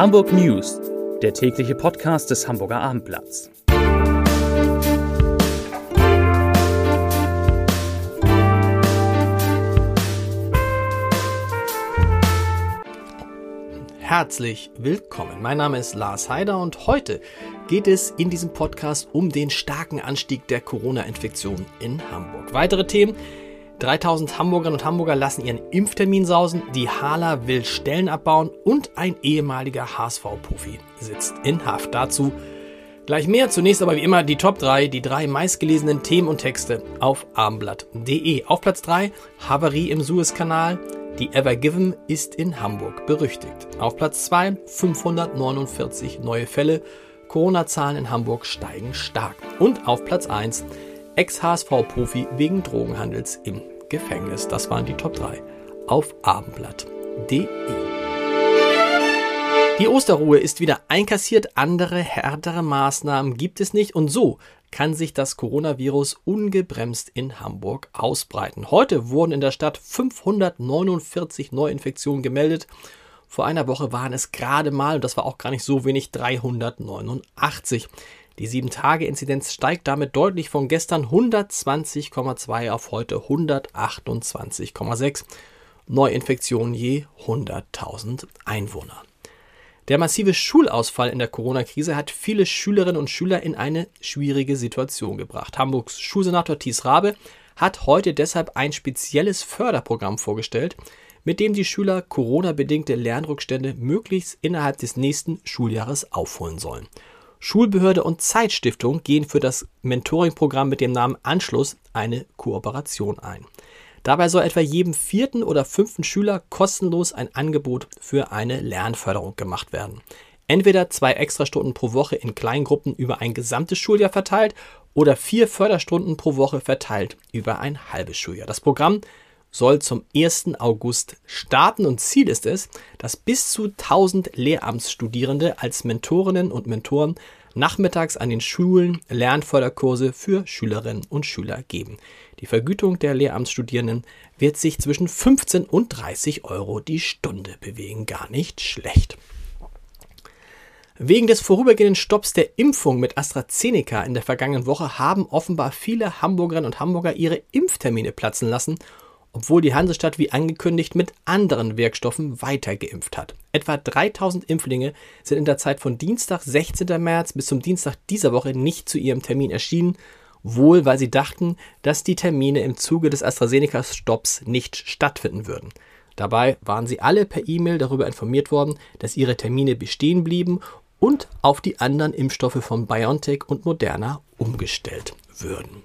Hamburg News, der tägliche Podcast des Hamburger Abendblatts. Herzlich willkommen. Mein Name ist Lars Heider und heute geht es in diesem Podcast um den starken Anstieg der Corona-Infektion in Hamburg. Weitere Themen 3000 Hamburgerinnen und Hamburger lassen ihren Impftermin sausen, die Hala will Stellen abbauen und ein ehemaliger HSV-Profi sitzt in Haft. Dazu gleich mehr. Zunächst aber wie immer die Top 3, die drei meistgelesenen Themen und Texte auf abendblatt.de. Auf Platz 3 Havarie im Suezkanal. Die Ever Given ist in Hamburg berüchtigt. Auf Platz 2 549 neue Fälle. Corona-Zahlen in Hamburg steigen stark. Und auf Platz 1 Ex-HSV-Profi wegen Drogenhandels im Gefängnis. Das waren die Top 3 auf abendblatt.de. Die Osterruhe ist wieder einkassiert, andere härtere Maßnahmen gibt es nicht und so kann sich das Coronavirus ungebremst in Hamburg ausbreiten. Heute wurden in der Stadt 549 Neuinfektionen gemeldet. Vor einer Woche waren es gerade mal, und das war auch gar nicht so wenig, 389. Die 7-Tage-Inzidenz steigt damit deutlich von gestern 120,2 auf heute 128,6 Neuinfektionen je 100.000 Einwohner. Der massive Schulausfall in der Corona-Krise hat viele Schülerinnen und Schüler in eine schwierige Situation gebracht. Hamburgs Schulsenator Thies Rabe hat heute deshalb ein spezielles Förderprogramm vorgestellt, mit dem die Schüler Corona-bedingte Lernrückstände möglichst innerhalb des nächsten Schuljahres aufholen sollen. Schulbehörde und Zeitstiftung gehen für das Mentoring-Programm mit dem Namen Anschluss eine Kooperation ein. Dabei soll etwa jedem vierten oder fünften Schüler kostenlos ein Angebot für eine Lernförderung gemacht werden. Entweder zwei Extrastunden pro Woche in Kleingruppen über ein gesamtes Schuljahr verteilt oder vier Förderstunden pro Woche verteilt über ein halbes Schuljahr. Das Programm soll zum 1. August starten und Ziel ist es, dass bis zu 1000 Lehramtsstudierende als Mentorinnen und Mentoren nachmittags an den Schulen Lernförderkurse für Schülerinnen und Schüler geben. Die Vergütung der Lehramtsstudierenden wird sich zwischen 15 und 30 Euro die Stunde bewegen. Gar nicht schlecht. Wegen des vorübergehenden Stopps der Impfung mit AstraZeneca in der vergangenen Woche haben offenbar viele Hamburgerinnen und Hamburger ihre Impftermine platzen lassen obwohl die Hansestadt wie angekündigt mit anderen Wirkstoffen weiter geimpft hat. Etwa 3000 Impflinge sind in der Zeit von Dienstag 16. März bis zum Dienstag dieser Woche nicht zu ihrem Termin erschienen, wohl weil sie dachten, dass die Termine im Zuge des AstraZeneca-Stopps nicht stattfinden würden. Dabei waren sie alle per E-Mail darüber informiert worden, dass ihre Termine bestehen blieben und auf die anderen Impfstoffe von BioNTech und Moderna umgestellt würden.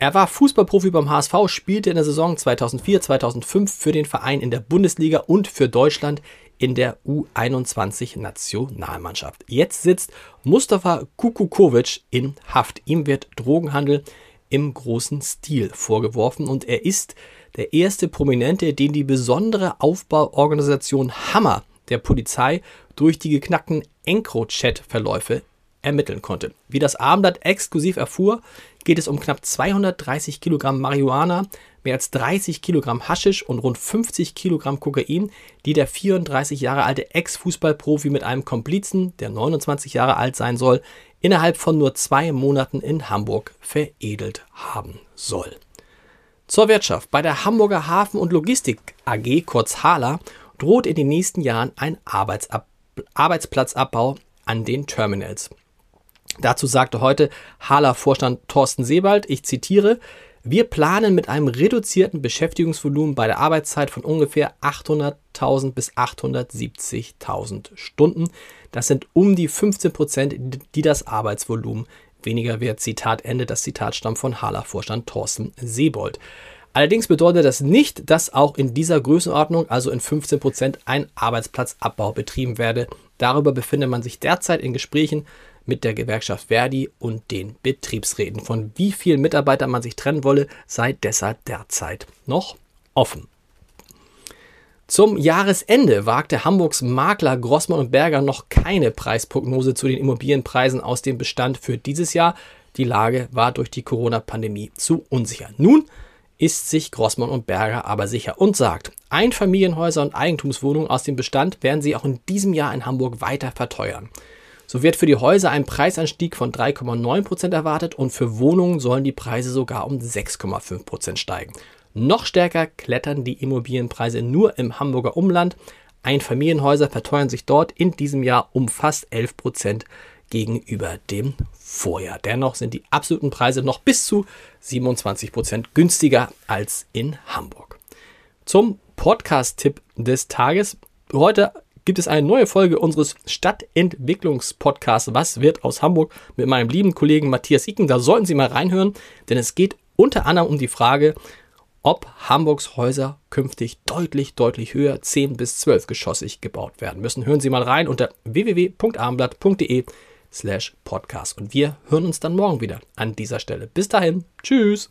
Er war Fußballprofi beim HSV, spielte in der Saison 2004-2005 für den Verein in der Bundesliga und für Deutschland in der U21-Nationalmannschaft. Jetzt sitzt Mustafa Kukukovic in Haft. Ihm wird Drogenhandel im großen Stil vorgeworfen und er ist der erste Prominente, den die besondere Aufbauorganisation Hammer der Polizei durch die geknackten EncroChat-Verläufe ermitteln konnte. Wie das Abendblatt exklusiv erfuhr, geht es um knapp 230 Kilogramm Marihuana, mehr als 30 Kilogramm Haschisch und rund 50 Kilogramm Kokain, die der 34 Jahre alte Ex-Fußballprofi mit einem Komplizen, der 29 Jahre alt sein soll, innerhalb von nur zwei Monaten in Hamburg veredelt haben soll. Zur Wirtschaft. Bei der Hamburger Hafen- und Logistik AG, kurz HALA, droht in den nächsten Jahren ein Arbeitsplatzabbau an den Terminals. Dazu sagte heute Hala-Vorstand Thorsten Sebald, ich zitiere, wir planen mit einem reduzierten Beschäftigungsvolumen bei der Arbeitszeit von ungefähr 800.000 bis 870.000 Stunden. Das sind um die 15 Prozent, die das Arbeitsvolumen weniger wert. Zitat Ende. Das Zitat stammt von Hala-Vorstand Thorsten Sebold. Allerdings bedeutet das nicht, dass auch in dieser Größenordnung, also in 15 Prozent, ein Arbeitsplatzabbau betrieben werde. Darüber befindet man sich derzeit in Gesprächen mit der Gewerkschaft Verdi und den Betriebsräten. Von wie vielen Mitarbeitern man sich trennen wolle, sei deshalb derzeit noch offen. Zum Jahresende wagte Hamburgs Makler Grossmann und Berger noch keine Preisprognose zu den Immobilienpreisen aus dem Bestand für dieses Jahr. Die Lage war durch die Corona-Pandemie zu unsicher. Nun ist sich Grossmann und Berger aber sicher und sagt, Einfamilienhäuser und Eigentumswohnungen aus dem Bestand werden sie auch in diesem Jahr in Hamburg weiter verteuern. So wird für die Häuser ein Preisanstieg von 3,9% erwartet und für Wohnungen sollen die Preise sogar um 6,5% steigen. Noch stärker klettern die Immobilienpreise nur im Hamburger Umland. Einfamilienhäuser verteuern sich dort in diesem Jahr um fast 11% gegenüber dem Vorjahr. Dennoch sind die absoluten Preise noch bis zu 27% günstiger als in Hamburg. Zum Podcast-Tipp des Tages. Heute gibt es eine neue Folge unseres Stadtentwicklungspodcasts Was wird aus Hamburg mit meinem lieben Kollegen Matthias Icken. Da sollten Sie mal reinhören, denn es geht unter anderem um die Frage, ob Hamburgs Häuser künftig deutlich, deutlich höher, 10 bis 12 geschossig gebaut werden müssen. Hören Sie mal rein unter www.abendblatt.de slash podcast. Und wir hören uns dann morgen wieder an dieser Stelle. Bis dahin, tschüss.